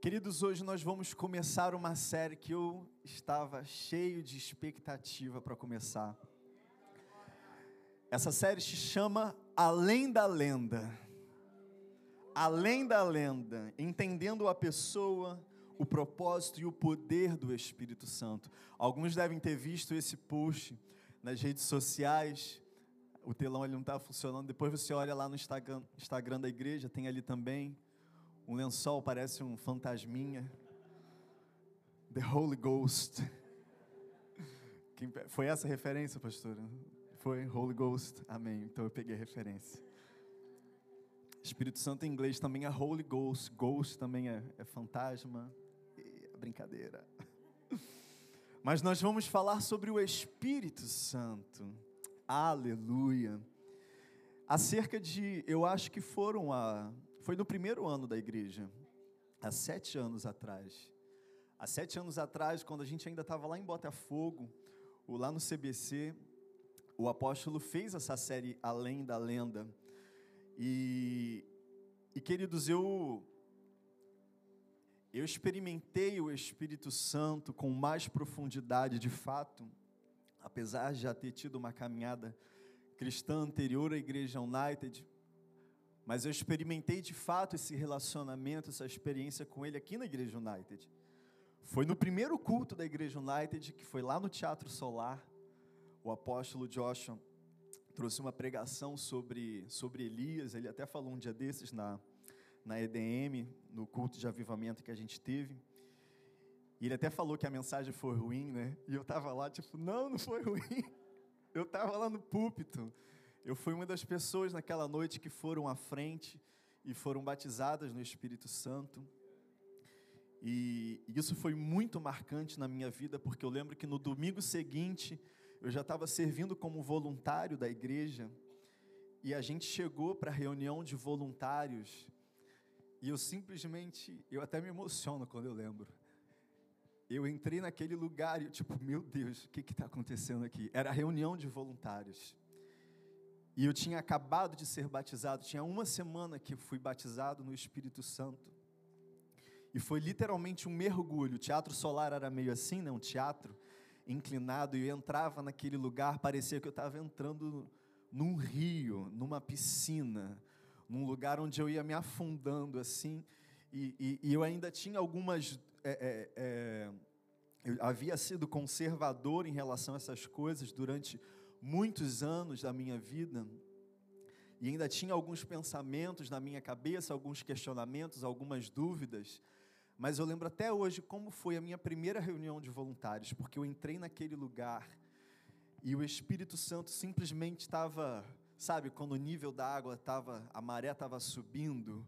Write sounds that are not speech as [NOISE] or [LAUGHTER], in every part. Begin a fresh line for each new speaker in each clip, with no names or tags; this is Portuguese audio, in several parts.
Queridos, hoje nós vamos começar uma série que eu estava cheio de expectativa para começar. Essa série se chama Além da Lenda. Além da lenda, entendendo a pessoa, o propósito e o poder do Espírito Santo. Alguns devem ter visto esse post nas redes sociais. O telão ele não está funcionando. Depois você olha lá no Instagram, Instagram da igreja, tem ali também um lençol parece um fantasminha. The Holy Ghost. Foi essa a referência, pastora? Foi Holy Ghost. Amém. Então eu peguei a referência. Espírito Santo em inglês também é Holy Ghost. Ghost também é, é fantasma. É brincadeira. [LAUGHS] Mas nós vamos falar sobre o Espírito Santo. Aleluia. Acerca de, eu acho que foram a foi no primeiro ano da igreja, há sete anos atrás. Há sete anos atrás, quando a gente ainda estava lá em Botafogo, lá no CBC, o apóstolo fez essa série Além da Lenda. E, e queridos, eu, eu experimentei o Espírito Santo com mais profundidade de fato, apesar de já ter tido uma caminhada cristã anterior à Igreja United, mas eu experimentei de fato esse relacionamento, essa experiência com ele aqui na Igreja United. Foi no primeiro culto da Igreja United, que foi lá no Teatro Solar, o apóstolo Joshua trouxe uma pregação sobre, sobre Elias, ele até falou um dia desses na, na EDM, no culto de avivamento que a gente teve. E ele até falou que a mensagem foi ruim, né? E eu estava lá, tipo, não, não foi ruim. [LAUGHS] Eu estava lá no púlpito. Eu fui uma das pessoas naquela noite que foram à frente e foram batizadas no Espírito Santo. E isso foi muito marcante na minha vida, porque eu lembro que no domingo seguinte eu já estava servindo como voluntário da igreja e a gente chegou para a reunião de voluntários e eu simplesmente, eu até me emociono quando eu lembro. Eu entrei naquele lugar e eu, tipo, meu Deus, o que está acontecendo aqui? Era a reunião de voluntários. E eu tinha acabado de ser batizado, tinha uma semana que fui batizado no Espírito Santo. E foi literalmente um mergulho. O teatro solar era meio assim, né? um teatro inclinado, e eu entrava naquele lugar, parecia que eu estava entrando num rio, numa piscina, num lugar onde eu ia me afundando assim. E, e, e eu ainda tinha algumas. É, é, é, eu havia sido conservador em relação a essas coisas durante muitos anos da minha vida e ainda tinha alguns pensamentos na minha cabeça, alguns questionamentos, algumas dúvidas, mas eu lembro até hoje como foi a minha primeira reunião de voluntários, porque eu entrei naquele lugar e o Espírito Santo simplesmente estava, sabe, quando o nível da água estava, a maré estava subindo,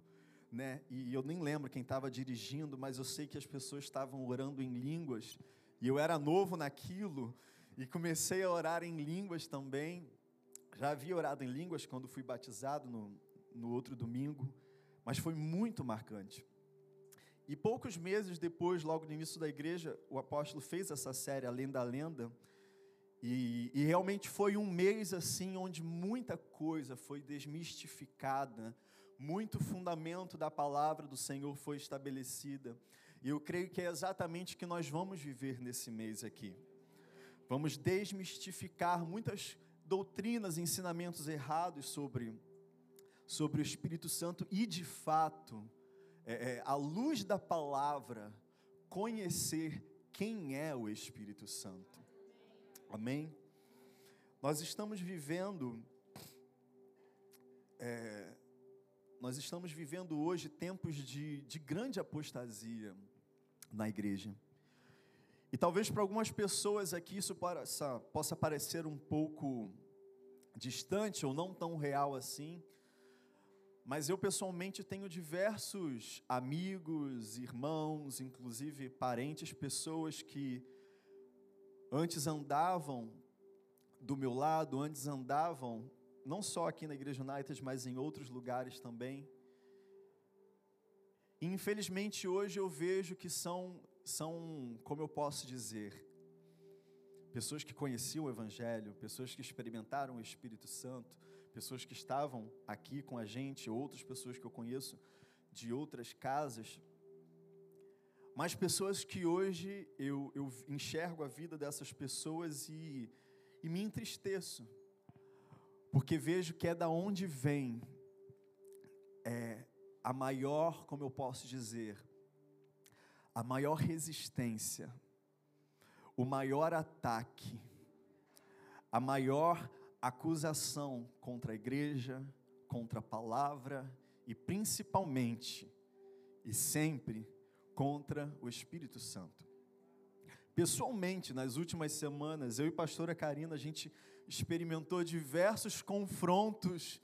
né? E eu nem lembro quem estava dirigindo, mas eu sei que as pessoas estavam orando em línguas e eu era novo naquilo e comecei a orar em línguas também. Já havia orado em línguas quando fui batizado no, no outro domingo, mas foi muito marcante. E poucos meses depois, logo no início da igreja, o apóstolo fez essa série Além da Lenda. E, e, realmente foi um mês assim onde muita coisa foi desmistificada, muito fundamento da palavra do Senhor foi estabelecida. E eu creio que é exatamente o que nós vamos viver nesse mês aqui. Vamos desmistificar muitas doutrinas, ensinamentos errados sobre, sobre o Espírito Santo e, de fato, é, é, à luz da palavra, conhecer quem é o Espírito Santo. Amém? Nós estamos vivendo, é, nós estamos vivendo hoje tempos de, de grande apostasia na igreja. E talvez para algumas pessoas aqui isso possa, parecer um pouco distante ou não tão real assim, mas eu pessoalmente tenho diversos amigos, irmãos, inclusive parentes, pessoas que antes andavam do meu lado, antes andavam não só aqui na Igreja United, mas em outros lugares também. Infelizmente hoje eu vejo que são são, como eu posso dizer, pessoas que conheciam o Evangelho, pessoas que experimentaram o Espírito Santo, pessoas que estavam aqui com a gente, outras pessoas que eu conheço de outras casas, mas pessoas que hoje eu, eu enxergo a vida dessas pessoas e, e me entristeço, porque vejo que é da onde vem é, a maior, como eu posso dizer, a maior resistência, o maior ataque, a maior acusação contra a igreja, contra a palavra e principalmente e sempre contra o Espírito Santo. Pessoalmente, nas últimas semanas, eu e a pastora Karina, a gente experimentou diversos confrontos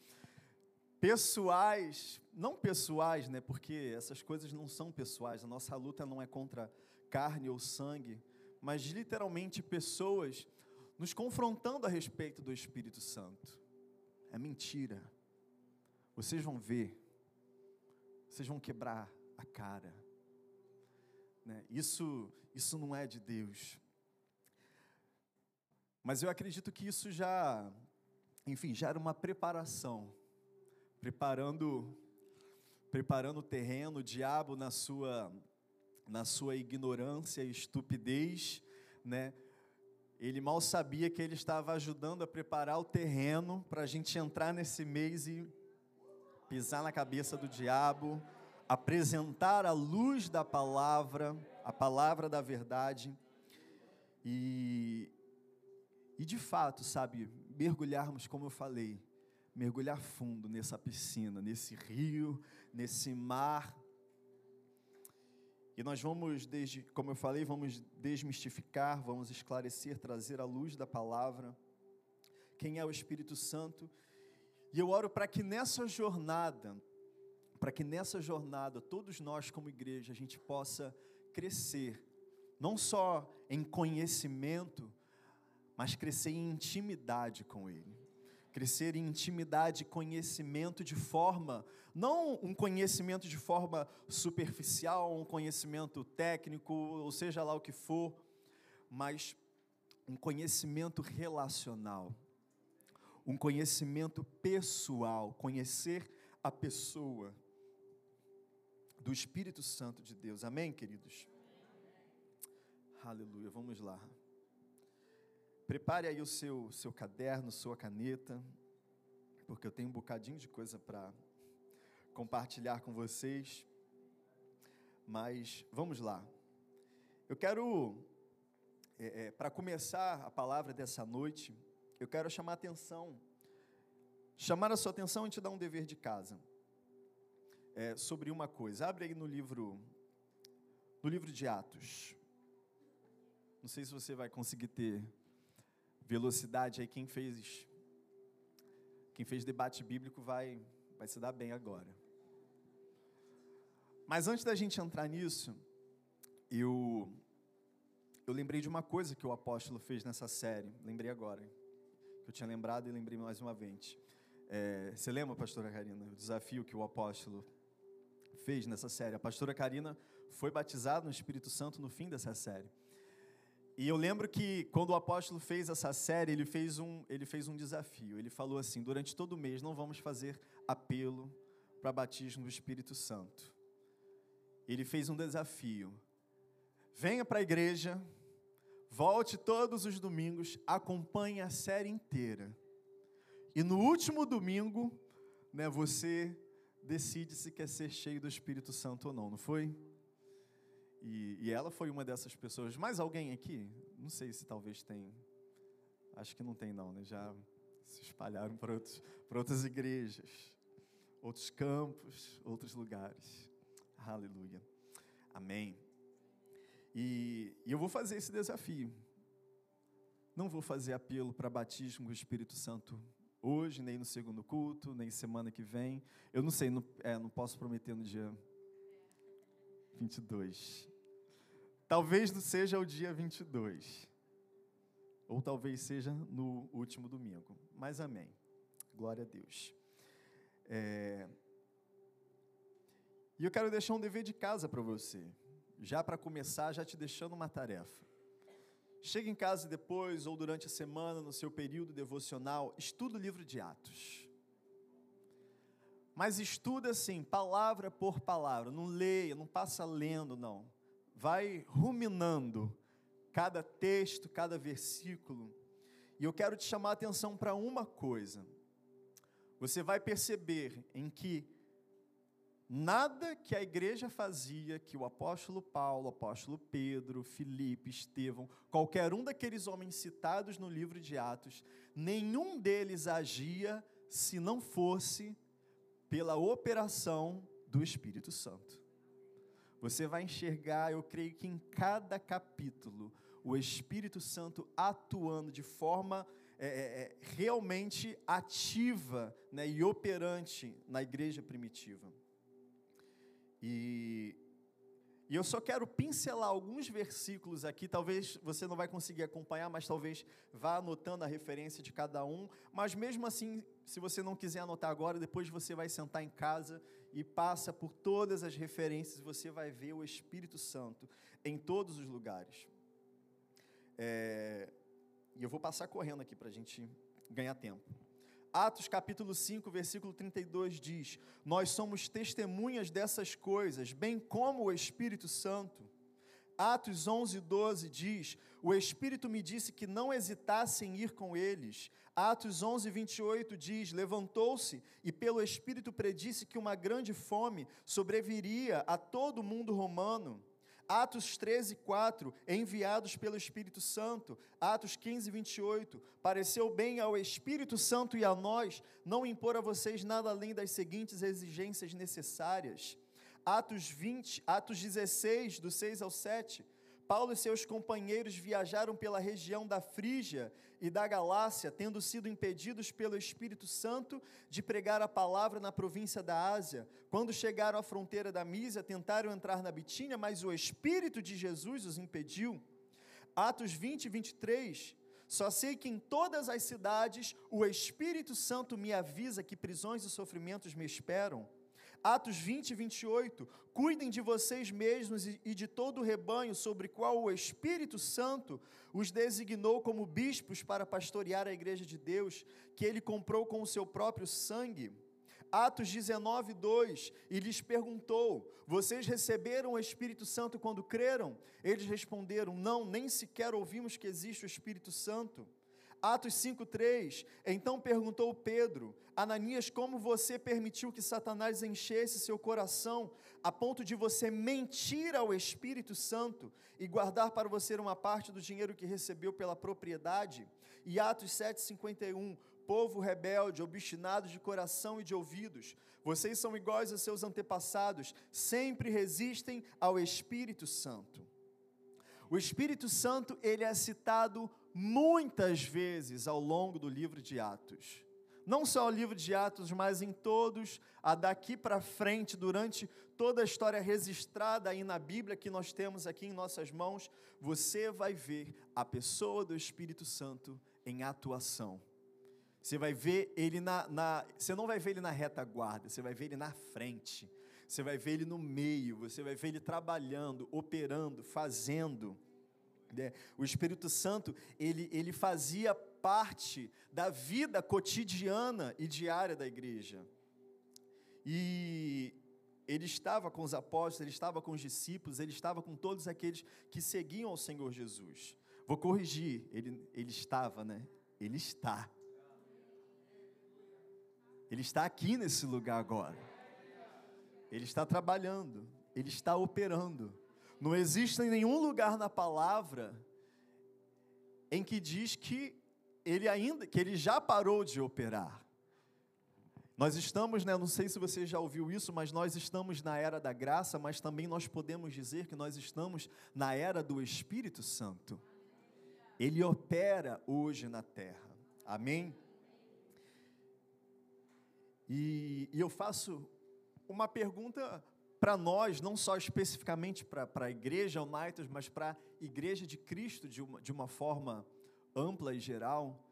pessoais, não pessoais, né? Porque essas coisas não são pessoais. A nossa luta não é contra carne ou sangue, mas literalmente pessoas nos confrontando a respeito do Espírito Santo. É mentira. Vocês vão ver. Vocês vão quebrar a cara. Né? Isso, isso não é de Deus. Mas eu acredito que isso já, enfim, já era uma preparação, preparando, preparando o terreno, o diabo na sua, na sua ignorância e estupidez, né? Ele mal sabia que ele estava ajudando a preparar o terreno para a gente entrar nesse mês e pisar na cabeça do diabo, apresentar a luz da palavra, a palavra da verdade, e, e de fato, sabe, mergulharmos, como eu falei, mergulhar fundo nessa piscina, nesse rio, nesse mar. E nós vamos, desde, como eu falei, vamos desmistificar, vamos esclarecer, trazer a luz da palavra, quem é o Espírito Santo. E eu oro para que nessa jornada, para que nessa jornada, todos nós como igreja, a gente possa crescer, não só em conhecimento, mas crescer em intimidade com Ele. Crescer em intimidade conhecimento de forma, não um conhecimento de forma superficial, um conhecimento técnico, ou seja lá o que for, mas um conhecimento relacional, um conhecimento pessoal, conhecer a pessoa do Espírito Santo de Deus. Amém, queridos? Aleluia. Vamos lá. Prepare aí o seu, seu caderno, sua caneta, porque eu tenho um bocadinho de coisa para compartilhar com vocês. Mas vamos lá. Eu quero, é, é, para começar a palavra dessa noite, eu quero chamar a atenção, chamar a sua atenção e te dar um dever de casa é, sobre uma coisa. Abre aí no livro, no livro de Atos. Não sei se você vai conseguir ter velocidade aí. Quem fez, quem fez debate bíblico vai, vai se dar bem agora. Mas antes da gente entrar nisso, eu, eu lembrei de uma coisa que o apóstolo fez nessa série. Lembrei agora. Que eu tinha lembrado e lembrei mais uma vez. É, você lembra, pastora Karina, o desafio que o apóstolo fez nessa série. A pastora Karina foi batizada no Espírito Santo no fim dessa série. E eu lembro que quando o apóstolo fez essa série, ele fez um, ele fez um desafio. Ele falou assim: durante todo o mês não vamos fazer apelo para batismo do Espírito Santo. Ele fez um desafio. Venha para a igreja, volte todos os domingos, acompanhe a série inteira. E no último domingo, né, você decide se quer ser cheio do Espírito Santo ou não, não foi? E, e, ela foi uma dessas pessoas. Mais alguém aqui? Não sei se talvez tem. Acho que não tem, não, né? Já se espalharam para, outros, para outras igrejas, outros campos, outros lugares. Aleluia. Amém. E, e eu vou fazer esse desafio. Não vou fazer apelo para batismo com o Espírito Santo hoje, nem no segundo culto, nem semana que vem. Eu não sei, não, é, não posso prometer no dia 22. Talvez não seja o dia 22. Ou talvez seja no último domingo. Mas amém. Glória a Deus. É... E eu quero deixar um dever de casa para você. Já para começar, já te deixando uma tarefa. Chega em casa depois ou durante a semana, no seu período devocional, estuda o livro de Atos. Mas estuda assim, palavra por palavra, não leia, não passa lendo, não. Vai ruminando cada texto, cada versículo, e eu quero te chamar a atenção para uma coisa. Você vai perceber em que nada que a igreja fazia, que o apóstolo Paulo, o apóstolo Pedro, Filipe, Estevão, qualquer um daqueles homens citados no livro de Atos, nenhum deles agia se não fosse pela operação do Espírito Santo. Você vai enxergar, eu creio que em cada capítulo, o Espírito Santo atuando de forma é, é, é, realmente ativa né, e operante na igreja primitiva. E, e eu só quero pincelar alguns versículos aqui, talvez você não vai conseguir acompanhar, mas talvez vá anotando a referência de cada um. Mas mesmo assim, se você não quiser anotar agora, depois você vai sentar em casa e passa por todas as referências, você vai ver o Espírito Santo em todos os lugares. É, e eu vou passar correndo aqui para a gente ganhar tempo. Atos capítulo 5, versículo 32 diz: Nós somos testemunhas dessas coisas, bem como o Espírito Santo. Atos 11, 12 diz: O Espírito me disse que não hesitasse em ir com eles. Atos 11, 28 diz: Levantou-se e pelo Espírito predisse que uma grande fome sobreviria a todo o mundo romano. Atos 13, 4, enviados pelo Espírito Santo. Atos 15, 28, pareceu bem ao Espírito Santo e a nós não impor a vocês nada além das seguintes exigências necessárias. Atos 20, Atos 16, do 6 ao 7, Paulo e seus companheiros viajaram pela região da Frígia e da Galácia, tendo sido impedidos pelo Espírito Santo de pregar a palavra na província da Ásia. Quando chegaram à fronteira da Mísia, tentaram entrar na Bitínia, mas o Espírito de Jesus os impediu. Atos 20 e 23. Só sei que em todas as cidades o Espírito Santo me avisa que prisões e sofrimentos me esperam. Atos 20 e 28, cuidem de vocês mesmos e de todo o rebanho sobre qual o Espírito Santo os designou como bispos para pastorear a igreja de Deus, que ele comprou com o seu próprio sangue. Atos 19, 2, e lhes perguntou: Vocês receberam o Espírito Santo quando creram? Eles responderam: Não, nem sequer ouvimos que existe o Espírito Santo. Atos 5,3: Então perguntou Pedro: Ananias, como você permitiu que Satanás enchesse seu coração a ponto de você mentir ao Espírito Santo e guardar para você uma parte do dinheiro que recebeu pela propriedade? E Atos 7,51: Povo rebelde, obstinado de coração e de ouvidos, vocês são iguais a seus antepassados, sempre resistem ao Espírito Santo. O Espírito Santo, ele é citado muitas vezes ao longo do livro de Atos. Não só o livro de Atos, mas em todos, a daqui para frente, durante toda a história registrada aí na Bíblia que nós temos aqui em nossas mãos, você vai ver a pessoa do Espírito Santo em atuação. Você vai ver ele na, na, você não vai ver ele na retaguarda, você vai ver ele na frente. Você vai ver ele no meio, você vai ver ele trabalhando, operando, fazendo. Né? O Espírito Santo, ele, ele fazia parte da vida cotidiana e diária da igreja. E ele estava com os apóstolos, ele estava com os discípulos, ele estava com todos aqueles que seguiam ao Senhor Jesus. Vou corrigir, ele, ele estava, né? Ele está. Ele está aqui nesse lugar agora. Ele está trabalhando, ele está operando. Não existe nenhum lugar na palavra em que diz que ele ainda, que ele já parou de operar. Nós estamos, né, não sei se você já ouviu isso, mas nós estamos na era da graça, mas também nós podemos dizer que nós estamos na era do Espírito Santo. Ele opera hoje na terra. Amém? E, e eu faço uma pergunta para nós, não só especificamente para a igreja United, mas para a igreja de Cristo de uma, de uma forma ampla e geral,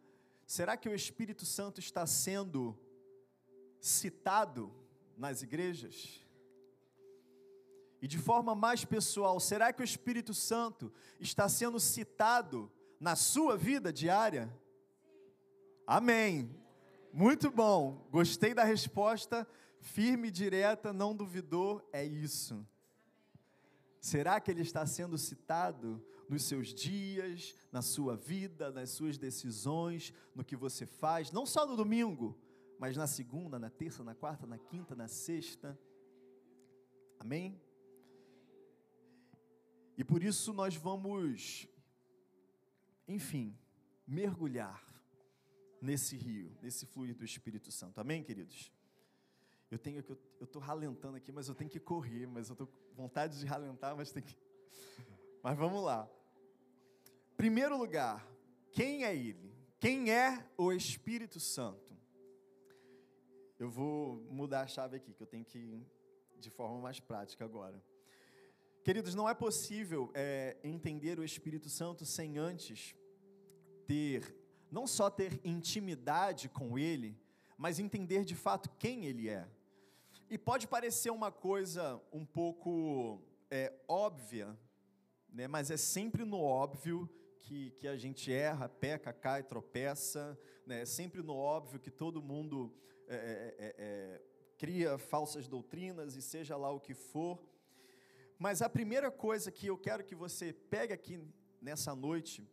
será que o Espírito Santo está sendo citado nas igrejas? E de forma mais pessoal, será que o Espírito Santo está sendo citado na sua vida diária? Amém. Muito bom. Gostei da resposta firme e direta, não duvidou, é isso. Será que ele está sendo citado nos seus dias, na sua vida, nas suas decisões, no que você faz, não só no domingo, mas na segunda, na terça, na quarta, na quinta, na sexta? Amém? E por isso nós vamos, enfim, mergulhar nesse rio, nesse fluir do Espírito Santo. Amém, queridos? Eu tenho que eu estou ralentando aqui, mas eu tenho que correr, mas eu estou com vontade de ralentar, mas tem que. [LAUGHS] Mas vamos lá. Primeiro lugar, quem é ele? Quem é o Espírito Santo? Eu vou mudar a chave aqui, que eu tenho que ir de forma mais prática agora. Queridos, não é possível é, entender o Espírito Santo sem antes ter, não só ter intimidade com Ele, mas entender de fato quem Ele é. E pode parecer uma coisa um pouco é, óbvia, né, mas é sempre no óbvio que, que a gente erra, peca, cai, tropeça, né, é sempre no óbvio que todo mundo é, é, é, é, cria falsas doutrinas e seja lá o que for. Mas a primeira coisa que eu quero que você pegue aqui nessa noite,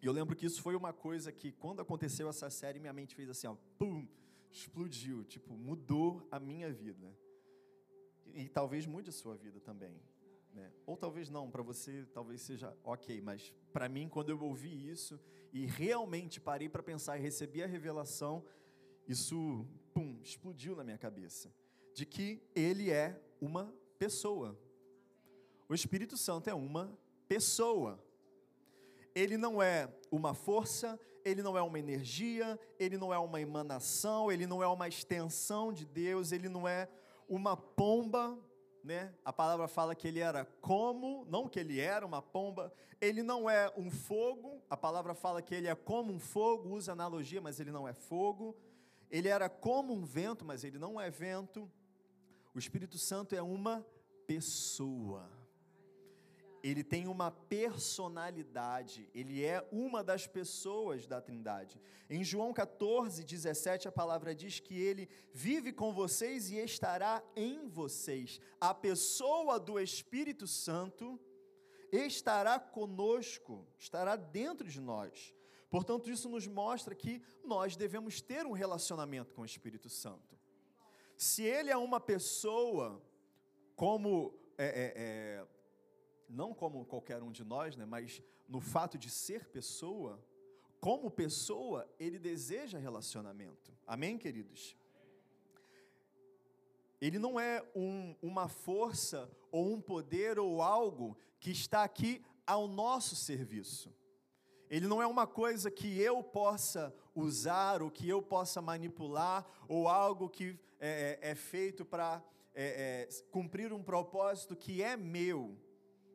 e eu lembro que isso foi uma coisa que, quando aconteceu essa série, minha mente fez assim, ó, pum, explodiu, tipo, mudou a minha vida. E, talvez mude a sua vida também. Né? Ou talvez não, para você talvez seja ok, mas para mim, quando eu ouvi isso e realmente parei para pensar e recebi a revelação, isso, pum, explodiu na minha cabeça. De que ele é uma pessoa. O Espírito Santo é uma pessoa. Ele não é uma força, ele não é uma energia, ele não é uma emanação, ele não é uma extensão de Deus, ele não é uma pomba, né? A palavra fala que ele era como, não que ele era uma pomba, ele não é um fogo, a palavra fala que ele é como um fogo, usa analogia, mas ele não é fogo. Ele era como um vento, mas ele não é vento. O Espírito Santo é uma pessoa ele tem uma personalidade, ele é uma das pessoas da Trindade. Em João 14, 17, a palavra diz que ele vive com vocês e estará em vocês. A pessoa do Espírito Santo estará conosco, estará dentro de nós. Portanto, isso nos mostra que nós devemos ter um relacionamento com o Espírito Santo. Se ele é uma pessoa, como é, é, é, não como qualquer um de nós, né, mas no fato de ser pessoa, como pessoa, ele deseja relacionamento. Amém, queridos? Ele não é um, uma força ou um poder ou algo que está aqui ao nosso serviço. Ele não é uma coisa que eu possa usar, ou que eu possa manipular, ou algo que é, é, é feito para é, é, cumprir um propósito que é meu.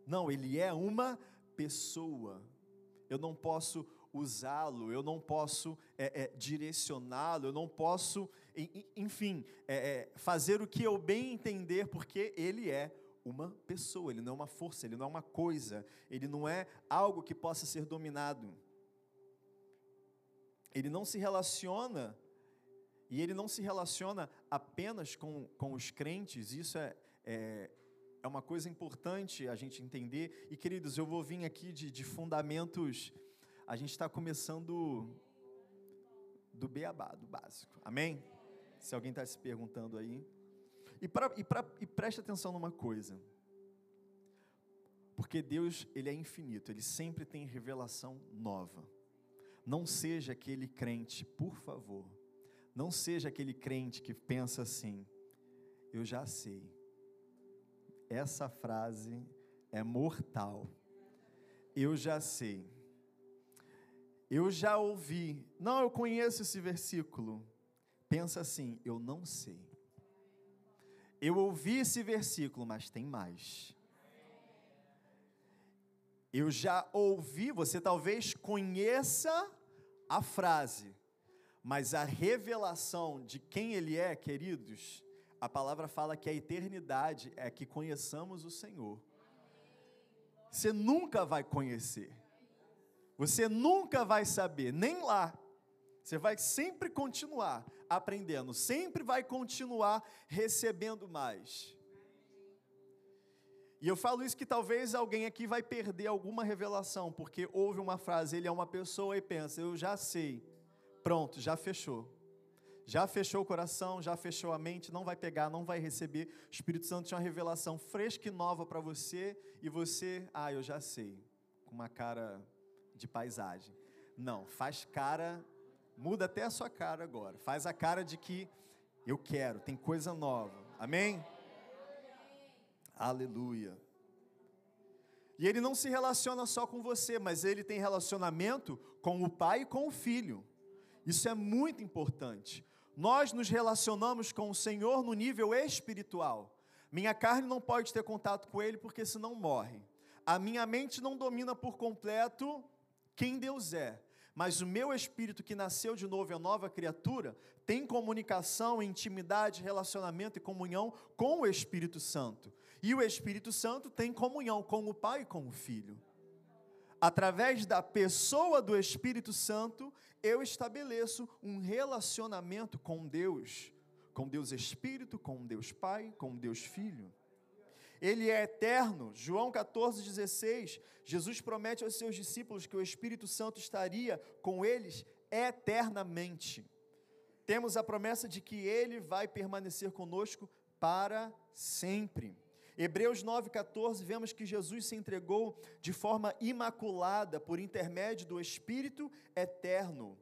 Não, ele é uma pessoa. Eu não posso usá-lo, eu não posso é, é, direcioná-lo, eu não posso, enfim, é, é, fazer o que eu bem entender, porque ele é uma pessoa, ele não é uma força, ele não é uma coisa, ele não é algo que possa ser dominado. Ele não se relaciona, e ele não se relaciona apenas com, com os crentes, isso é, é é uma coisa importante a gente entender. E, queridos, eu vou vir aqui de, de fundamentos. A gente está começando do beabá, do básico. Amém? Se alguém está se perguntando aí. E, pra, e, pra, e preste atenção numa coisa. Porque Deus, Ele é infinito, Ele sempre tem revelação nova. Não seja aquele crente, por favor, não seja aquele crente que pensa assim, eu já sei, essa frase é mortal. Eu já sei. Eu já ouvi. Não, eu conheço esse versículo. Pensa assim, eu não sei. Eu ouvi esse versículo, mas tem mais. Eu já ouvi, você talvez conheça a frase, mas a revelação de quem ele é, queridos, a palavra fala que a eternidade é que conheçamos o Senhor. Você nunca vai conhecer. Você nunca vai saber, nem lá. Você vai sempre continuar aprendendo, sempre vai continuar recebendo mais. E eu falo isso que talvez alguém aqui vai perder alguma revelação, porque ouve uma frase, ele é uma pessoa e pensa, eu já sei. Pronto, já fechou. Já fechou o coração, já fechou a mente, não vai pegar, não vai receber. O Espírito Santo tinha uma revelação fresca e nova para você e você, ah, eu já sei, com uma cara de paisagem. Não, faz cara, muda até a sua cara agora. Faz a cara de que eu quero, tem coisa nova. Amém? Aleluia. E ele não se relaciona só com você, mas ele tem relacionamento com o pai e com o filho. Isso é muito importante. Nós nos relacionamos com o Senhor no nível espiritual. Minha carne não pode ter contato com ele porque senão morre. A minha mente não domina por completo quem Deus é. Mas o meu espírito que nasceu de novo, é nova criatura, tem comunicação, intimidade, relacionamento e comunhão com o Espírito Santo. E o Espírito Santo tem comunhão com o Pai e com o Filho. Através da pessoa do Espírito Santo, eu estabeleço um relacionamento com Deus, com Deus Espírito, com Deus Pai, com Deus Filho. Ele é eterno. João 14,16, Jesus promete aos seus discípulos que o Espírito Santo estaria com eles eternamente. Temos a promessa de que ele vai permanecer conosco para sempre. Hebreus 9,14, vemos que Jesus se entregou de forma imaculada por intermédio do Espírito eterno.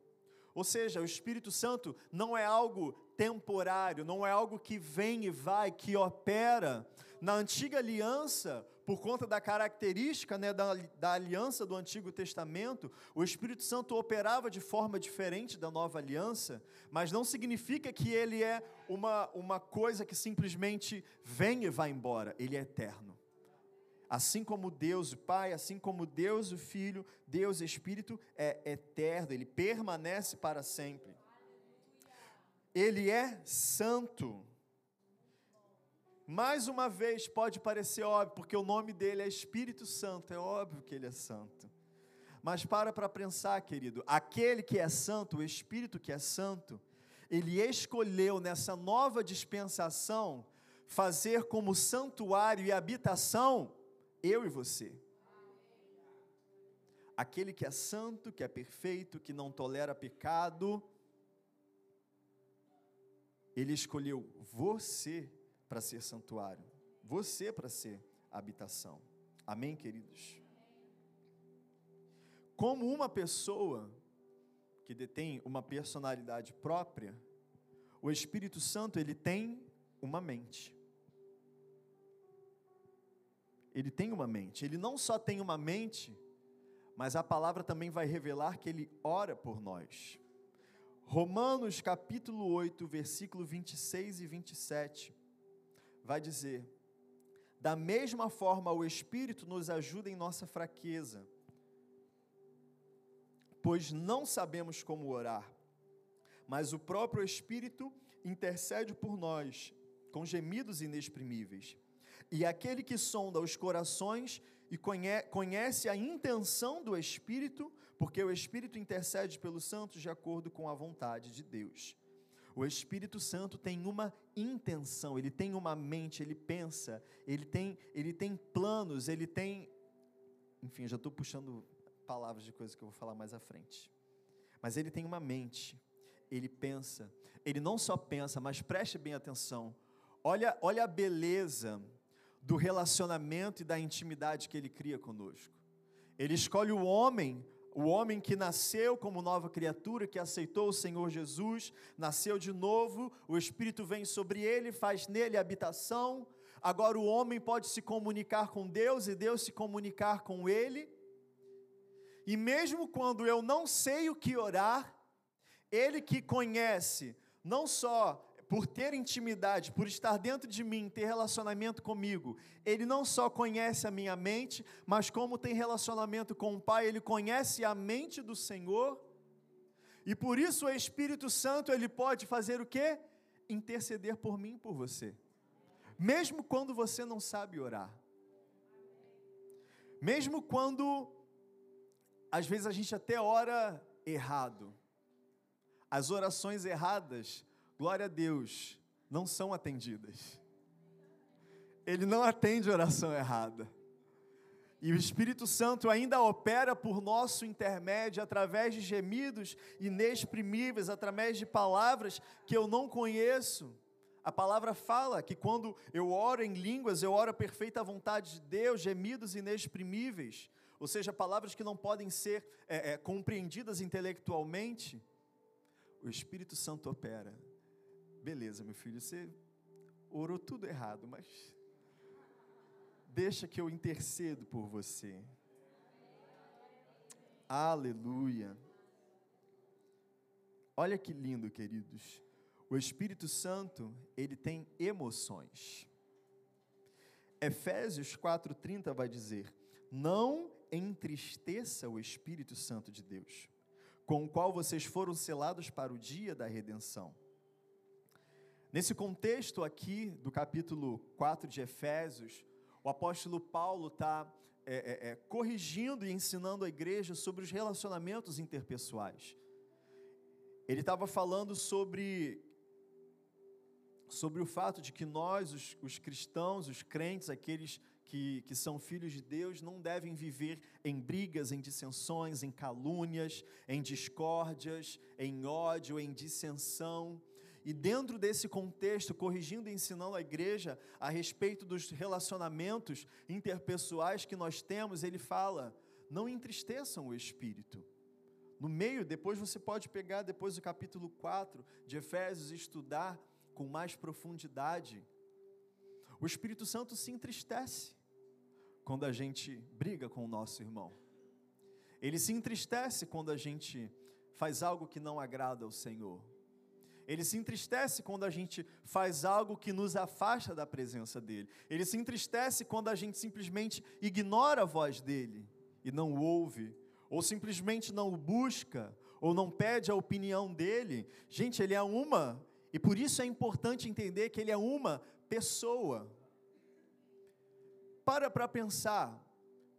Ou seja, o Espírito Santo não é algo temporário, não é algo que vem e vai, que opera. Na antiga aliança, por conta da característica né, da, da aliança do Antigo Testamento, o Espírito Santo operava de forma diferente da nova aliança, mas não significa que ele é uma, uma coisa que simplesmente vem e vai embora, ele é eterno. Assim como Deus o Pai, assim como Deus o Filho, Deus o Espírito é eterno, ele permanece para sempre. Ele é santo. Mais uma vez, pode parecer óbvio, porque o nome dele é Espírito Santo, é óbvio que ele é santo. Mas para para pensar, querido, aquele que é santo, o Espírito que é santo, ele escolheu nessa nova dispensação fazer como santuário e habitação eu e você. Aquele que é santo, que é perfeito, que não tolera pecado, ele escolheu você para ser santuário, você para ser habitação. Amém, queridos? Como uma pessoa que detém uma personalidade própria, o Espírito Santo ele tem uma mente. Ele tem uma mente. Ele não só tem uma mente, mas a palavra também vai revelar que ele ora por nós. Romanos capítulo 8, versículo 26 e 27 vai dizer: Da mesma forma, o Espírito nos ajuda em nossa fraqueza, pois não sabemos como orar, mas o próprio Espírito intercede por nós com gemidos inexprimíveis. E aquele que sonda os corações e conhece a intenção do Espírito, porque o Espírito intercede pelos santos de acordo com a vontade de Deus. O Espírito Santo tem uma intenção, ele tem uma mente, ele pensa, ele tem, ele tem planos, ele tem. Enfim, já estou puxando palavras de coisas que eu vou falar mais à frente. Mas ele tem uma mente, ele pensa, ele não só pensa, mas preste bem atenção. Olha, olha a beleza do relacionamento e da intimidade que ele cria conosco. Ele escolhe o homem o homem que nasceu como nova criatura, que aceitou o Senhor Jesus, nasceu de novo, o Espírito vem sobre ele, faz nele habitação. Agora o homem pode se comunicar com Deus e Deus se comunicar com ele. E mesmo quando eu não sei o que orar, ele que conhece não só por ter intimidade, por estar dentro de mim, ter relacionamento comigo, ele não só conhece a minha mente, mas como tem relacionamento com o Pai, ele conhece a mente do Senhor. E por isso o Espírito Santo, ele pode fazer o quê? Interceder por mim, por você. Mesmo quando você não sabe orar. Mesmo quando às vezes a gente até ora errado. As orações erradas glória a Deus, não são atendidas. ele não atende oração errada. E o Espírito Santo ainda opera por nosso intermédio através de gemidos inexprimíveis, através de palavras que eu não conheço. A palavra fala que quando eu oro em línguas, eu oro a perfeita vontade de Deus, gemidos inexprimíveis, ou seja, palavras que não podem ser é, é, compreendidas intelectualmente. O Espírito Santo opera. Beleza, meu filho, você orou tudo errado, mas Deixa que eu intercedo por você. Aleluia. Olha que lindo, queridos. O Espírito Santo, ele tem emoções. Efésios 4:30 vai dizer: "Não entristeça o Espírito Santo de Deus, com o qual vocês foram selados para o dia da redenção." Nesse contexto aqui do capítulo 4 de Efésios, o apóstolo Paulo está é, é, é, corrigindo e ensinando a igreja sobre os relacionamentos interpessoais. Ele estava falando sobre, sobre o fato de que nós, os, os cristãos, os crentes, aqueles que, que são filhos de Deus, não devem viver em brigas, em dissensões, em calúnias, em discórdias, em ódio, em dissensão. E dentro desse contexto, corrigindo e ensinando a igreja a respeito dos relacionamentos interpessoais que nós temos, ele fala: não entristeçam o espírito. No meio, depois você pode pegar depois do capítulo 4 de Efésios e estudar com mais profundidade. O Espírito Santo se entristece quando a gente briga com o nosso irmão. Ele se entristece quando a gente faz algo que não agrada ao Senhor. Ele se entristece quando a gente faz algo que nos afasta da presença dele. Ele se entristece quando a gente simplesmente ignora a voz dele e não o ouve, ou simplesmente não o busca, ou não pede a opinião dele. Gente, ele é uma, e por isso é importante entender que ele é uma pessoa. Para para pensar,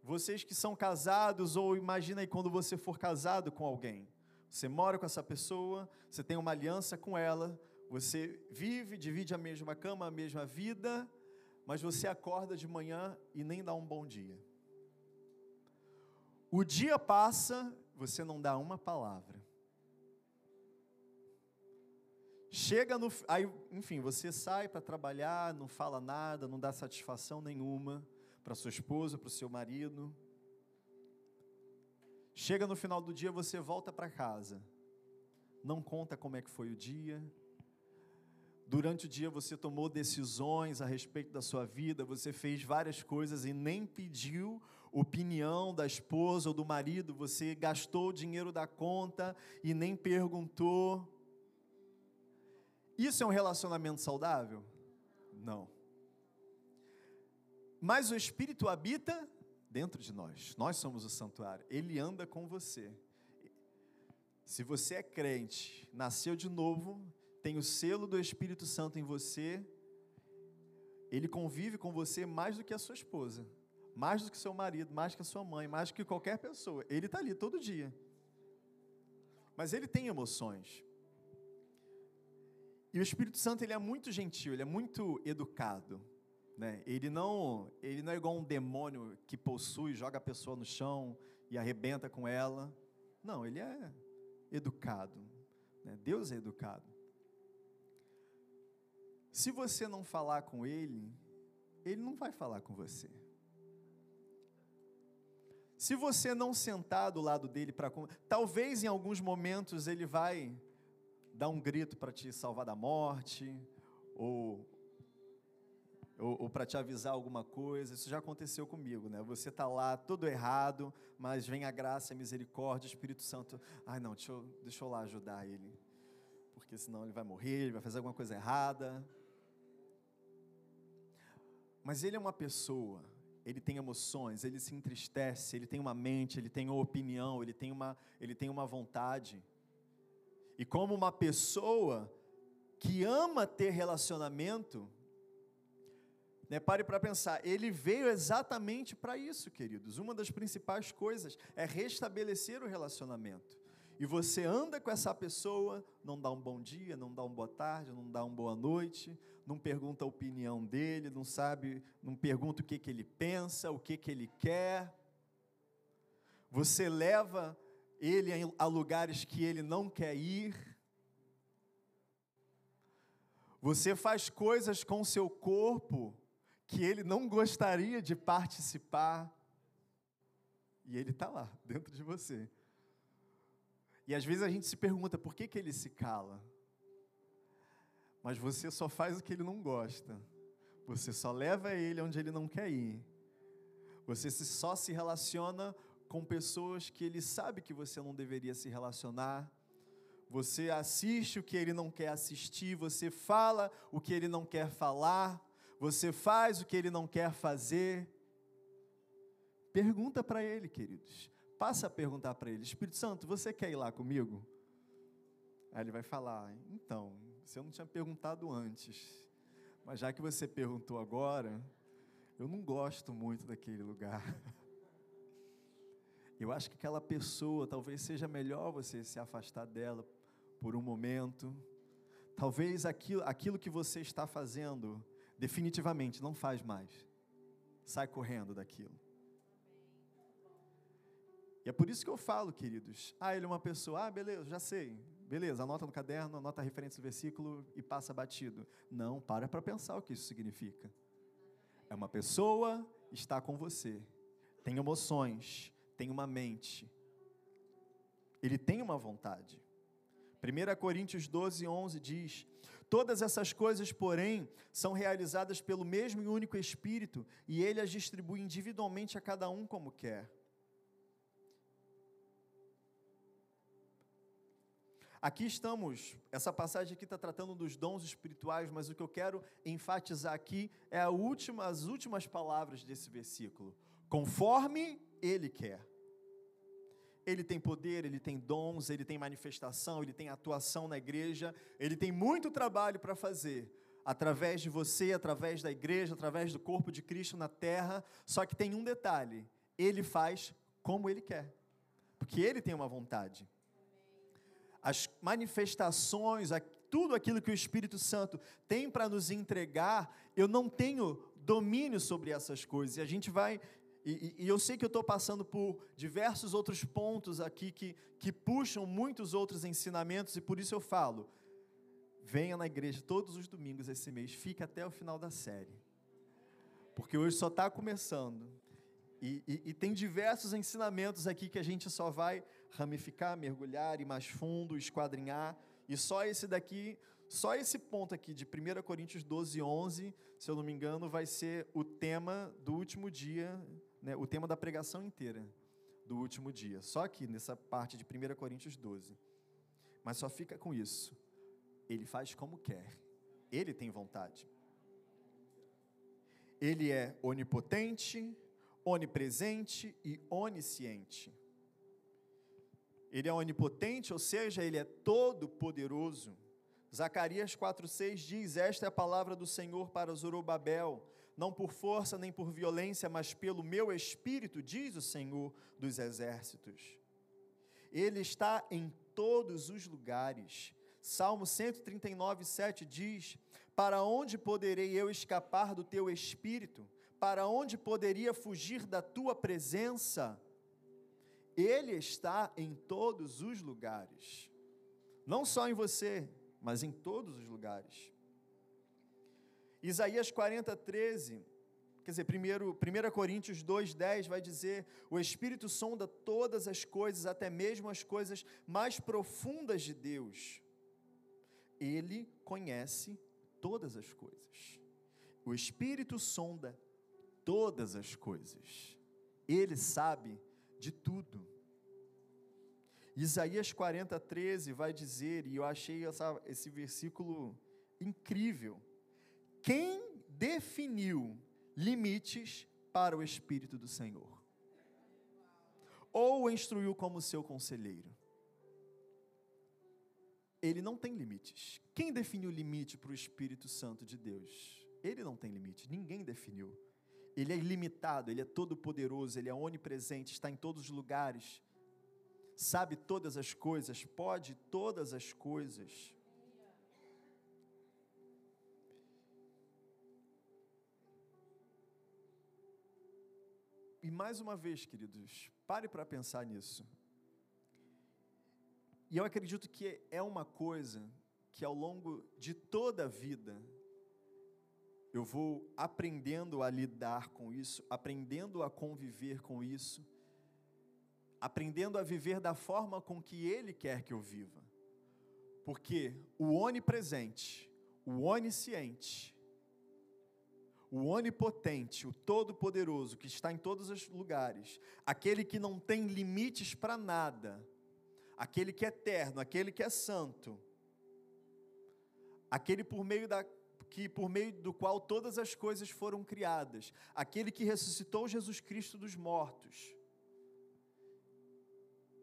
vocês que são casados, ou imagina aí quando você for casado com alguém. Você mora com essa pessoa, você tem uma aliança com ela, você vive, divide a mesma cama, a mesma vida, mas você acorda de manhã e nem dá um bom dia. O dia passa, você não dá uma palavra. Chega no. Aí, enfim, você sai para trabalhar, não fala nada, não dá satisfação nenhuma para sua esposa, para o seu marido. Chega no final do dia, você volta para casa. Não conta como é que foi o dia. Durante o dia você tomou decisões a respeito da sua vida, você fez várias coisas e nem pediu opinião da esposa ou do marido, você gastou o dinheiro da conta e nem perguntou. Isso é um relacionamento saudável? Não. Mas o Espírito habita dentro de nós. Nós somos o santuário. Ele anda com você. Se você é crente, nasceu de novo, tem o selo do Espírito Santo em você, ele convive com você mais do que a sua esposa, mais do que seu marido, mais que a sua mãe, mais do que qualquer pessoa. Ele está ali todo dia. Mas ele tem emoções. E o Espírito Santo ele é muito gentil, ele é muito educado. Né? Ele, não, ele não é igual um demônio que possui, joga a pessoa no chão e arrebenta com ela. Não, ele é educado. Né? Deus é educado. Se você não falar com ele, ele não vai falar com você. Se você não sentar do lado dele para. Talvez em alguns momentos ele vai dar um grito para te salvar da morte, ou ou, ou para te avisar alguma coisa. Isso já aconteceu comigo, né? Você está lá todo errado, mas vem a graça, a misericórdia, o Espírito Santo. Ai, não, deixa eu, deixa eu lá ajudar ele, porque senão ele vai morrer, ele vai fazer alguma coisa errada. Mas ele é uma pessoa, ele tem emoções, ele se entristece, ele tem uma mente, ele tem uma opinião, ele tem uma, ele tem uma vontade. E como uma pessoa que ama ter relacionamento, né, pare para pensar, ele veio exatamente para isso, queridos. Uma das principais coisas é restabelecer o relacionamento. e você anda com essa pessoa, não dá um bom dia, não dá uma boa tarde, não dá uma boa noite, não pergunta a opinião dele, não sabe, não pergunta o que, que ele pensa, o que, que ele quer. Você leva ele a lugares que ele não quer ir. Você faz coisas com seu corpo que ele não gostaria de participar. E ele está lá, [LAUGHS] dentro de você. E às vezes a gente se pergunta por que, que ele se cala. Mas você só faz o que ele não gosta. Você só leva ele onde ele não quer ir. Você só se relaciona com pessoas que ele sabe que você não deveria se relacionar. Você assiste o que ele não quer assistir, você fala o que ele não quer falar, você faz o que ele não quer fazer. Pergunta para ele, queridos. Passa a perguntar para ele: Espírito Santo, você quer ir lá comigo? Aí ele vai falar: Então, você não tinha perguntado antes, mas já que você perguntou agora, eu não gosto muito daquele lugar. [LAUGHS] Eu acho que aquela pessoa, talvez seja melhor você se afastar dela por um momento. Talvez aquilo, aquilo que você está fazendo, definitivamente não faz mais. Sai correndo daquilo. E é por isso que eu falo, queridos. Ah, ele é uma pessoa, ah, beleza, já sei. Beleza, anota no caderno, anota a referência do versículo e passa batido. Não, para para pensar o que isso significa. É uma pessoa, está com você, tem emoções, tem uma mente, ele tem uma vontade. 1 Coríntios 12, 11 diz: Todas essas coisas, porém, são realizadas pelo mesmo e único Espírito, e ele as distribui individualmente a cada um como quer. Aqui estamos, essa passagem aqui está tratando dos dons espirituais, mas o que eu quero enfatizar aqui é última, as últimas palavras desse versículo. Conforme Ele quer. Ele tem poder, ele tem dons, ele tem manifestação, ele tem atuação na igreja, ele tem muito trabalho para fazer, através de você, através da igreja, através do corpo de Cristo na terra. Só que tem um detalhe: ele faz como ele quer, porque ele tem uma vontade as manifestações, tudo aquilo que o Espírito Santo tem para nos entregar, eu não tenho domínio sobre essas coisas. E a gente vai. E, e eu sei que eu estou passando por diversos outros pontos aqui que, que puxam muitos outros ensinamentos, e por isso eu falo: venha na igreja todos os domingos esse mês, fique até o final da série. Porque hoje só está começando. E, e, e, tem diversos ensinamentos aqui que a gente só vai ramificar, mergulhar, ir mais fundo, esquadrinhar. E só esse daqui, só esse ponto aqui de 1 Coríntios 12, 11, se eu não me engano, vai ser o tema do último dia, né, o tema da pregação inteira do último dia. Só aqui, nessa parte de 1 Coríntios 12. Mas só fica com isso. Ele faz como quer. Ele tem vontade. Ele é onipotente, onipresente e onisciente. Ele é onipotente, ou seja, ele é todo poderoso. Zacarias 4:6 diz: "Esta é a palavra do Senhor para Zorobabel, não por força nem por violência, mas pelo meu espírito", diz o Senhor dos exércitos. Ele está em todos os lugares. Salmo 139:7 diz: "Para onde poderei eu escapar do teu espírito? Para onde poderia fugir da tua presença?" Ele está em todos os lugares. Não só em você, mas em todos os lugares. Isaías 40, 13, quer dizer, 1, 1 Coríntios 2, 10 vai dizer: O Espírito sonda todas as coisas, até mesmo as coisas mais profundas de Deus. Ele conhece todas as coisas. O Espírito sonda todas as coisas. Ele sabe de tudo. Isaías 40, 13 vai dizer, e eu achei essa, esse versículo incrível: quem definiu limites para o Espírito do Senhor? Ou o instruiu como seu conselheiro? Ele não tem limites. Quem definiu limite para o Espírito Santo de Deus? Ele não tem limite, ninguém definiu. Ele é ilimitado, ele é todo poderoso, ele é onipresente, está em todos os lugares. sabe todas as coisas, pode todas as coisas. E mais uma vez, queridos, pare para pensar nisso. E eu acredito que é uma coisa que ao longo de toda a vida eu vou aprendendo a lidar com isso, aprendendo a conviver com isso, aprendendo a viver da forma com que Ele quer que eu viva. Porque o onipresente, o onisciente, o onipotente, o todo-poderoso, que está em todos os lugares, aquele que não tem limites para nada, aquele que é eterno, aquele que é santo, aquele por meio da que por meio do qual todas as coisas foram criadas, aquele que ressuscitou Jesus Cristo dos mortos,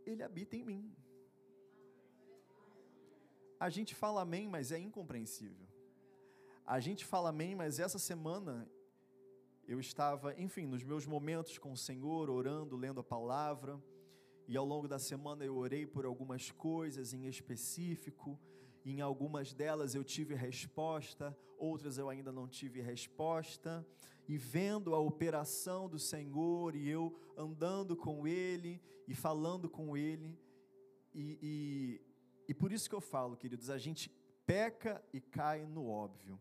ele habita em mim. A gente fala amém, mas é incompreensível. A gente fala amém, mas essa semana eu estava, enfim, nos meus momentos com o Senhor, orando, lendo a palavra, e ao longo da semana eu orei por algumas coisas em específico, em algumas delas eu tive resposta, outras eu ainda não tive resposta, e vendo a operação do Senhor, e eu andando com Ele, e falando com Ele, e, e, e por isso que eu falo, queridos, a gente peca e cai no óbvio.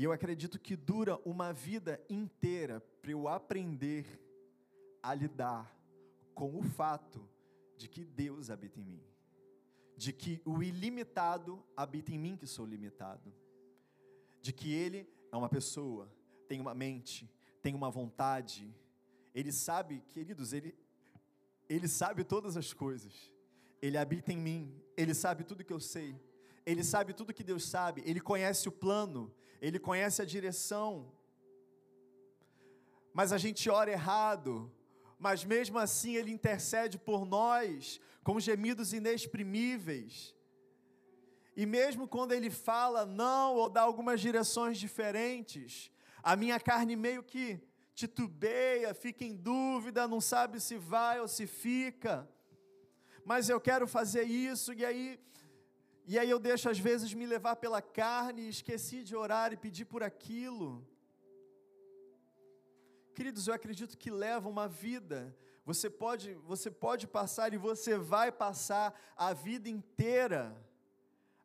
E eu acredito que dura uma vida inteira para eu aprender a lidar com o fato de que Deus habita em mim, de que o ilimitado habita em mim, que sou limitado, de que Ele é uma pessoa, tem uma mente, tem uma vontade, Ele sabe, queridos, Ele, Ele sabe todas as coisas, Ele habita em mim, Ele sabe tudo que eu sei, Ele sabe tudo que Deus sabe, Ele conhece o plano, ele conhece a direção. Mas a gente ora errado, mas mesmo assim Ele intercede por nós com gemidos inexprimíveis. E mesmo quando Ele fala não ou dá algumas direções diferentes, a minha carne meio que titubeia, fica em dúvida, não sabe se vai ou se fica. Mas eu quero fazer isso, e aí e aí eu deixo às vezes me levar pela carne esqueci de orar e pedir por aquilo. Queridos, eu acredito que leva uma vida. Você pode, você pode passar e você vai passar a vida inteira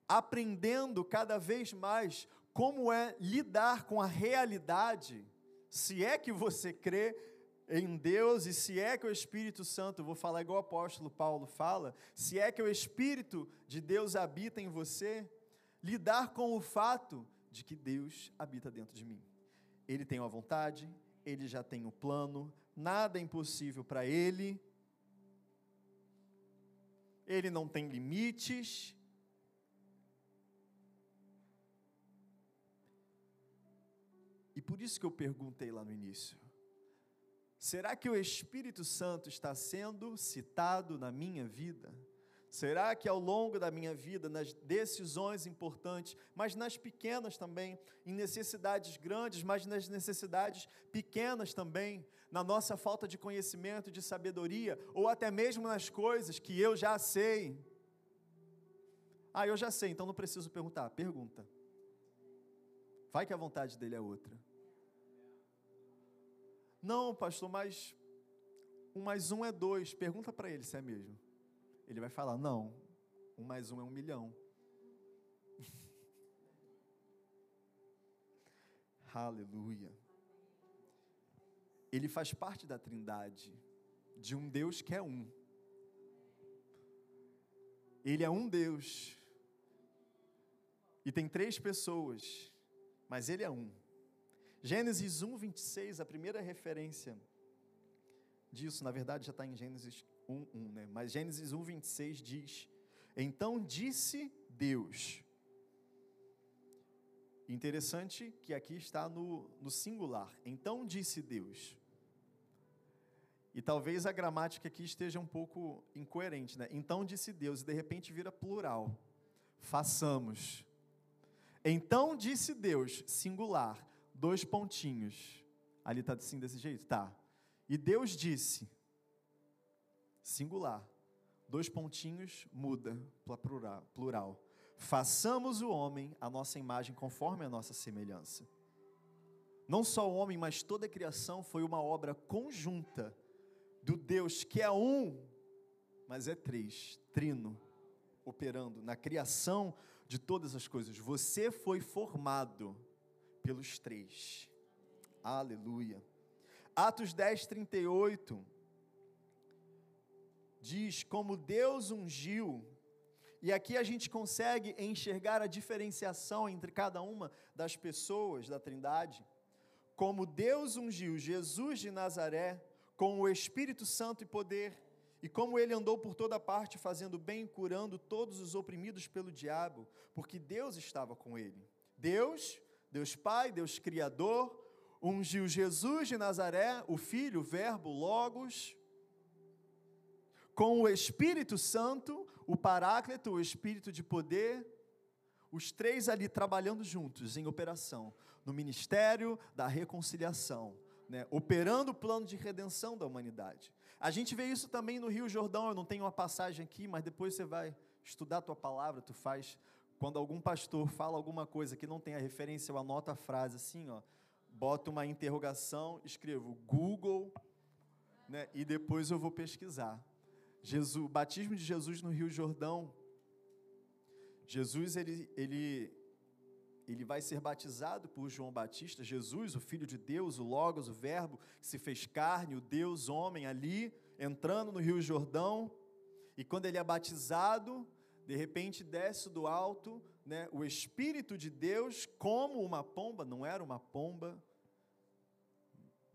aprendendo cada vez mais como é lidar com a realidade, se é que você crê em Deus, e se é que o Espírito Santo, vou falar igual o apóstolo Paulo fala, se é que o Espírito de Deus habita em você, lidar com o fato de que Deus habita dentro de mim. Ele tem uma vontade, ele já tem o plano, nada é impossível para ele, ele não tem limites. E por isso que eu perguntei lá no início: Será que o Espírito Santo está sendo citado na minha vida? Será que ao longo da minha vida, nas decisões importantes, mas nas pequenas também, em necessidades grandes, mas nas necessidades pequenas também, na nossa falta de conhecimento, de sabedoria, ou até mesmo nas coisas que eu já sei? Ah, eu já sei, então não preciso perguntar. Pergunta. Vai que a vontade dele é outra. Não, pastor, mas um mais um é dois. Pergunta para ele se é mesmo. Ele vai falar: não, um mais um é um milhão. [LAUGHS] Aleluia. Ele faz parte da trindade, de um Deus que é um. Ele é um Deus. E tem três pessoas, mas ele é um. Gênesis 1, 26, a primeira referência disso, na verdade já está em Gênesis 1, 1, né? Mas Gênesis 1, 26 diz: Então disse Deus. Interessante que aqui está no, no singular. Então disse Deus. E talvez a gramática aqui esteja um pouco incoerente, né? Então disse Deus, e de repente vira plural. Façamos. Então disse Deus, singular dois pontinhos. Ali está assim desse jeito? Tá. E Deus disse, singular. Dois pontinhos muda para plural, plural. Façamos o homem a nossa imagem conforme a nossa semelhança. Não só o homem, mas toda a criação foi uma obra conjunta do Deus que é um, mas é três, trino, operando na criação de todas as coisas. Você foi formado pelos três. Aleluia. Atos 10, 38 diz como Deus ungiu, e aqui a gente consegue enxergar a diferenciação entre cada uma das pessoas da Trindade, como Deus ungiu Jesus de Nazaré com o Espírito Santo e poder, e como ele andou por toda parte fazendo bem curando todos os oprimidos pelo diabo, porque Deus estava com ele. Deus, Deus Pai, Deus Criador, ungiu Jesus de Nazaré, o Filho, o Verbo, Logos, com o Espírito Santo, o Paráclito, o Espírito de poder, os três ali trabalhando juntos em operação, no ministério da reconciliação, né, operando o plano de redenção da humanidade. A gente vê isso também no Rio Jordão, eu não tenho uma passagem aqui, mas depois você vai estudar a tua palavra, tu faz, quando algum pastor fala alguma coisa que não tem a referência, eu anoto a frase assim, ó, boto uma interrogação, escrevo Google, né, e depois eu vou pesquisar. Jesus, batismo de Jesus no Rio Jordão, Jesus ele, ele, ele vai ser batizado por João Batista, Jesus, o Filho de Deus, o Logos, o Verbo, que se fez carne, o Deus homem ali, entrando no Rio Jordão, e quando ele é batizado, de repente desce do alto né, o Espírito de Deus como uma pomba, não era uma pomba,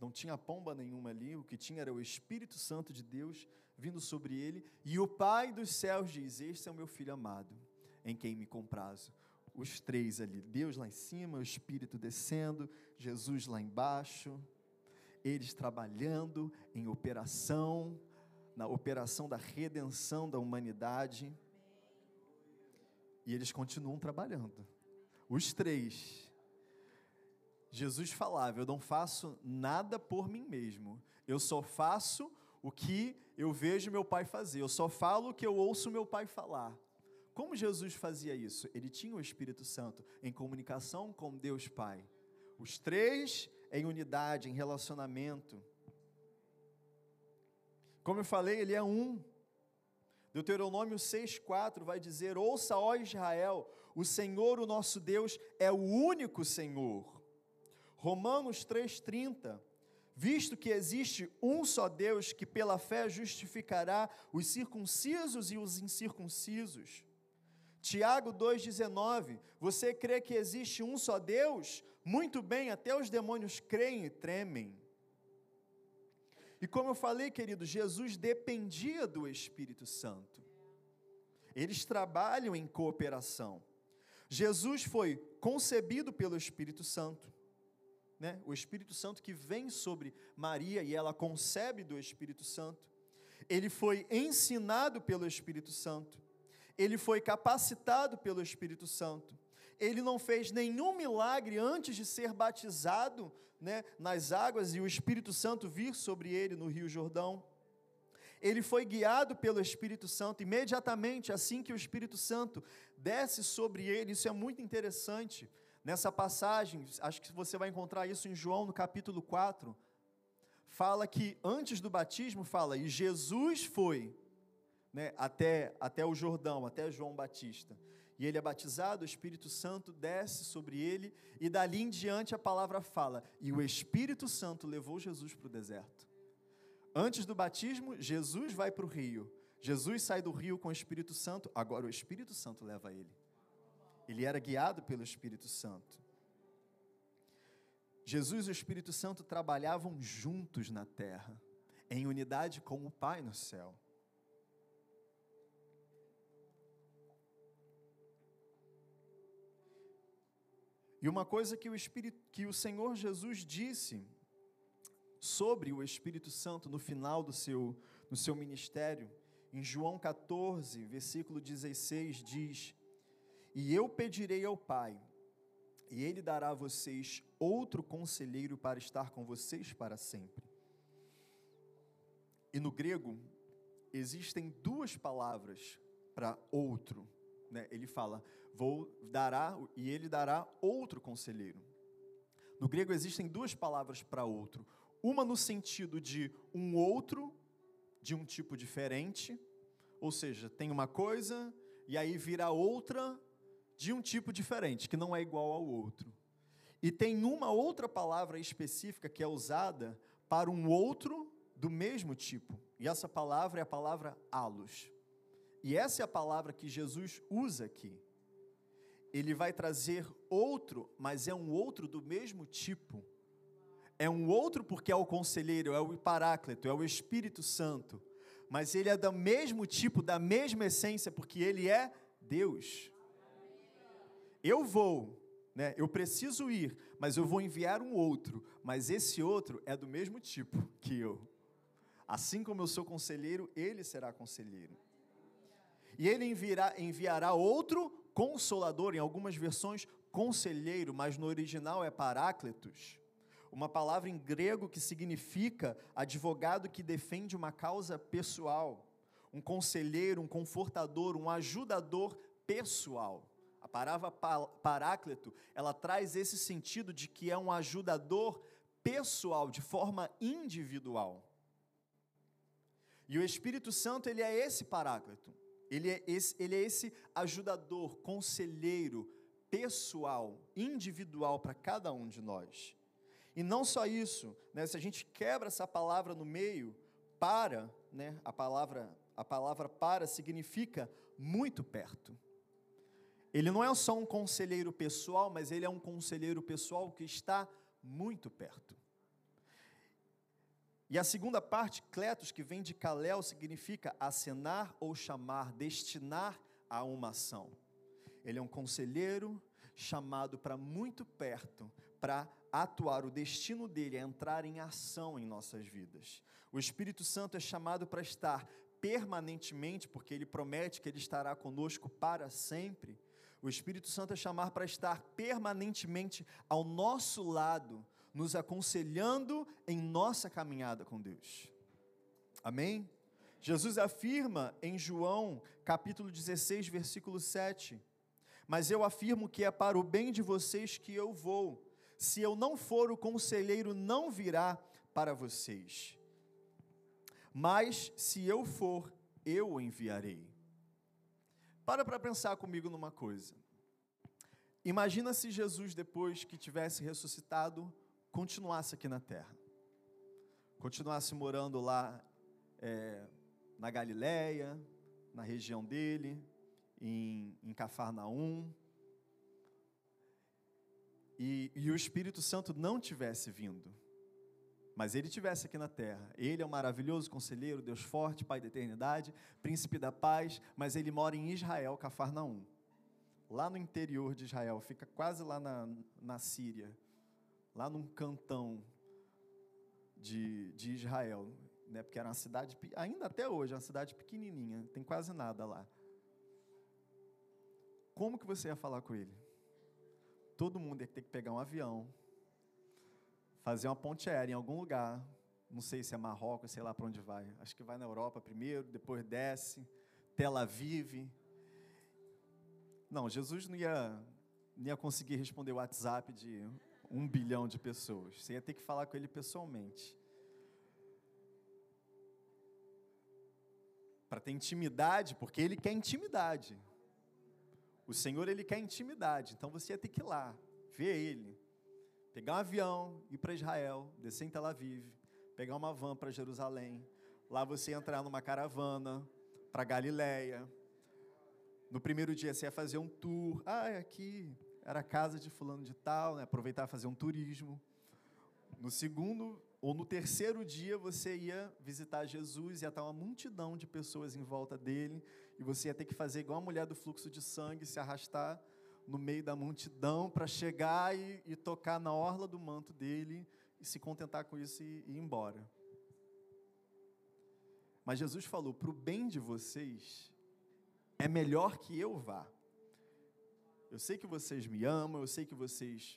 não tinha pomba nenhuma ali, o que tinha era o Espírito Santo de Deus vindo sobre ele, e o Pai dos céus diz: Este é o meu filho amado, em quem me comprazo. Os três ali, Deus lá em cima, o Espírito descendo, Jesus lá embaixo, eles trabalhando em operação, na operação da redenção da humanidade. E eles continuam trabalhando. Os três. Jesus falava: Eu não faço nada por mim mesmo, eu só faço o que eu vejo meu pai fazer, eu só falo o que eu ouço meu pai falar. Como Jesus fazia isso? Ele tinha o Espírito Santo em comunicação com Deus Pai. Os três em unidade, em relacionamento. Como eu falei, ele é um. Deuteronômio 6,4 vai dizer: Ouça, ó Israel, o Senhor, o nosso Deus, é o único Senhor. Romanos 3,30 visto que existe um só Deus que pela fé justificará os circuncisos e os incircuncisos. Tiago 2,19: Você crê que existe um só Deus? Muito bem, até os demônios creem e tremem. E como eu falei, querido, Jesus dependia do Espírito Santo. Eles trabalham em cooperação. Jesus foi concebido pelo Espírito Santo né, o Espírito Santo que vem sobre Maria e ela concebe do Espírito Santo. Ele foi ensinado pelo Espírito Santo. Ele foi capacitado pelo Espírito Santo. Ele não fez nenhum milagre antes de ser batizado né, nas águas e o Espírito Santo vir sobre ele no Rio Jordão. Ele foi guiado pelo Espírito Santo imediatamente assim que o Espírito Santo desce sobre ele. Isso é muito interessante Nessa passagem, acho que você vai encontrar isso em João no capítulo 4, fala que antes do batismo, fala, e Jesus foi né, até, até o Jordão, até João Batista. E ele é batizado, o Espírito Santo desce sobre ele, e dali em diante a palavra fala, e o Espírito Santo levou Jesus para o deserto. Antes do batismo, Jesus vai para o rio. Jesus sai do rio com o Espírito Santo, agora o Espírito Santo leva ele. Ele era guiado pelo Espírito Santo. Jesus e o Espírito Santo trabalhavam juntos na terra, em unidade com o Pai no céu. E uma coisa que o, Espírito, que o Senhor Jesus disse sobre o Espírito Santo no final do seu, do seu ministério, em João 14, versículo 16, diz: e eu pedirei ao Pai, e ele dará a vocês outro conselheiro para estar com vocês para sempre. E no grego, existem duas palavras para outro. Né? Ele fala, vou dará e ele dará outro conselheiro. No grego existem duas palavras para outro. Uma no sentido de um outro, de um tipo diferente, ou seja, tem uma coisa e aí vira outra de um tipo diferente, que não é igual ao outro. E tem uma outra palavra específica que é usada para um outro do mesmo tipo. E essa palavra é a palavra alos. E essa é a palavra que Jesus usa aqui. Ele vai trazer outro, mas é um outro do mesmo tipo. É um outro porque é o conselheiro, é o paráclito, é o Espírito Santo. Mas ele é do mesmo tipo, da mesma essência, porque ele é Deus. Eu vou, né? Eu preciso ir, mas eu vou enviar um outro, mas esse outro é do mesmo tipo que eu. Assim como eu sou conselheiro, ele será conselheiro. E ele enviará, enviará outro consolador, em algumas versões, conselheiro, mas no original é paráclitos. Uma palavra em grego que significa advogado que defende uma causa pessoal, um conselheiro, um confortador, um ajudador pessoal. A palavra paráclito, ela traz esse sentido de que é um ajudador pessoal, de forma individual. E o Espírito Santo, ele é esse paráclito. Ele é esse, ele é esse ajudador, conselheiro, pessoal, individual para cada um de nós. E não só isso, né, se a gente quebra essa palavra no meio, para, né, a palavra a palavra para significa muito perto. Ele não é só um conselheiro pessoal, mas ele é um conselheiro pessoal que está muito perto. E a segunda parte, kletos, que vem de kalel, significa acenar ou chamar, destinar a uma ação. Ele é um conselheiro chamado para muito perto, para atuar, o destino dele é entrar em ação em nossas vidas. O Espírito Santo é chamado para estar permanentemente, porque ele promete que ele estará conosco para sempre. O Espírito Santo é chamar para estar permanentemente ao nosso lado, nos aconselhando em nossa caminhada com Deus. Amém? Jesus afirma em João, capítulo 16, versículo 7: Mas eu afirmo que é para o bem de vocês que eu vou. Se eu não for, o conselheiro não virá para vocês. Mas se eu for, eu o enviarei. Para para pensar comigo numa coisa. Imagina se Jesus, depois que tivesse ressuscitado, continuasse aqui na terra, continuasse morando lá é, na Galileia, na região dele, em, em Cafarnaum, e, e o Espírito Santo não tivesse vindo, mas ele tivesse aqui na terra. Ele é um maravilhoso conselheiro, Deus forte, Pai da eternidade, príncipe da paz, mas ele mora em Israel, Cafarnaum. Lá no interior de Israel, fica quase lá na, na Síria lá num cantão de, de Israel, né, porque era uma cidade, ainda até hoje, é uma cidade pequenininha, tem quase nada lá. Como que você ia falar com ele? Todo mundo ia ter que pegar um avião, fazer uma ponte aérea em algum lugar, não sei se é Marrocos, sei lá para onde vai. Acho que vai na Europa primeiro, depois desce, Tel Aviv. Não, Jesus não ia, não ia conseguir responder o WhatsApp de um bilhão de pessoas. Você ia ter que falar com ele pessoalmente. Para ter intimidade, porque ele quer intimidade. O Senhor, ele quer intimidade. Então você ia ter que ir lá, ver ele. Pegar um avião, ir para Israel, descer em Tel Aviv, pegar uma van para Jerusalém. Lá você ia entrar numa caravana para Galiléia. No primeiro dia você ia fazer um tour. Ah, é aqui, era a casa de fulano de tal, né? aproveitar fazer um turismo. No segundo ou no terceiro dia você ia visitar Jesus, ia estar uma multidão de pessoas em volta dele, e você ia ter que fazer igual a mulher do fluxo de sangue, se arrastar no meio da multidão para chegar e, e, tocar na orla do manto dele e se contentar com isso e, e ir embora. Mas Jesus falou: para o bem de vocês, é melhor que eu vá. Eu sei que vocês me amam, eu sei que vocês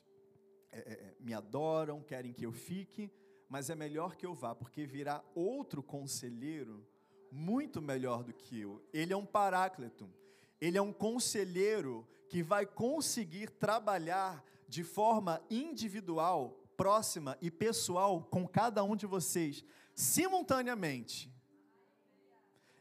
é, é, é, me adoram, querem que eu fique, mas é melhor que eu vá, porque virá outro conselheiro muito melhor do que eu. Ele é um paráclito. Ele é um conselheiro que vai conseguir trabalhar de forma individual, próxima e pessoal com cada um de vocês, simultaneamente.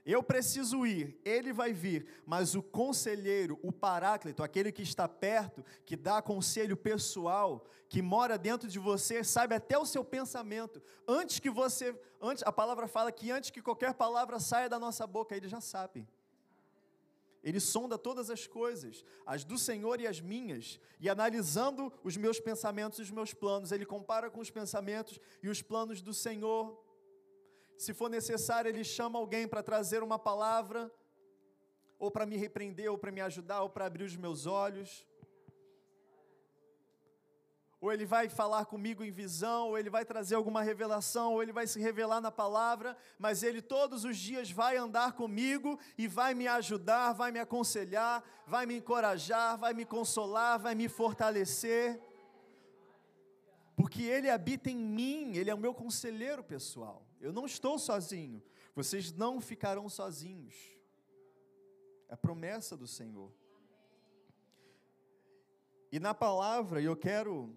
Eu preciso ir, ele vai vir, mas o conselheiro, o paráclito, aquele que está perto, que dá conselho pessoal, que mora dentro de você, sabe até o seu pensamento. Antes que você, antes a palavra fala que antes que qualquer palavra saia da nossa boca, ele já sabe. Ele sonda todas as coisas, as do Senhor e as minhas, e analisando os meus pensamentos e os meus planos, ele compara com os pensamentos e os planos do Senhor se for necessário, ele chama alguém para trazer uma palavra, ou para me repreender, ou para me ajudar, ou para abrir os meus olhos. Ou ele vai falar comigo em visão, ou ele vai trazer alguma revelação, ou ele vai se revelar na palavra, mas ele todos os dias vai andar comigo e vai me ajudar, vai me aconselhar, vai me encorajar, vai me consolar, vai me fortalecer. Porque ele habita em mim, ele é o meu conselheiro pessoal. Eu não estou sozinho. Vocês não ficarão sozinhos. É a promessa do Senhor. E na palavra, eu quero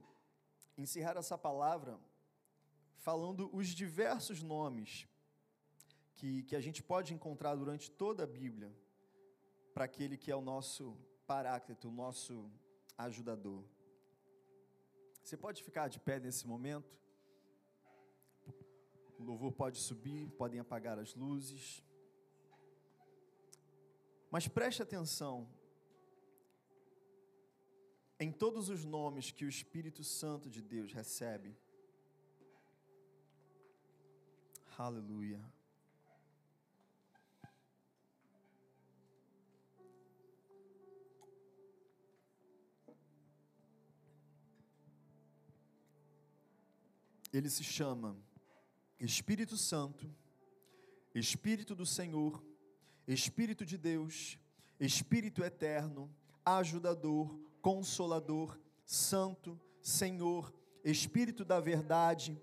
encerrar essa palavra falando os diversos nomes que, que a gente pode encontrar durante toda a Bíblia para aquele que é o nosso paráclito, o nosso ajudador. Você pode ficar de pé nesse momento? O louvor pode subir, podem apagar as luzes. Mas preste atenção em todos os nomes que o Espírito Santo de Deus recebe. Aleluia. Ele se chama Espírito Santo, Espírito do Senhor, Espírito de Deus, Espírito eterno, ajudador, consolador, santo, Senhor, Espírito da verdade,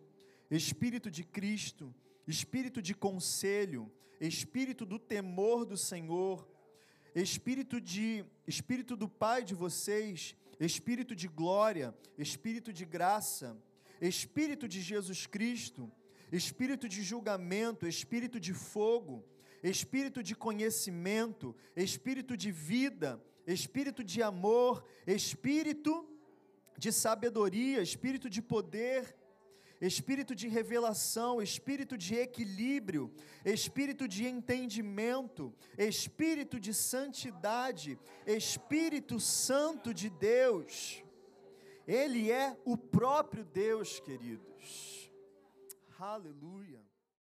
Espírito de Cristo, Espírito de conselho, Espírito do temor do Senhor, Espírito de Espírito do Pai de vocês, Espírito de glória, Espírito de graça, Espírito de Jesus Cristo, espírito de julgamento, espírito de fogo, espírito de conhecimento, espírito de vida, espírito de amor, espírito de sabedoria, espírito de poder, espírito de revelação, espírito de equilíbrio, espírito de entendimento, espírito de santidade, Espírito Santo de Deus. Ele é o próprio Deus, queridos. Aleluia.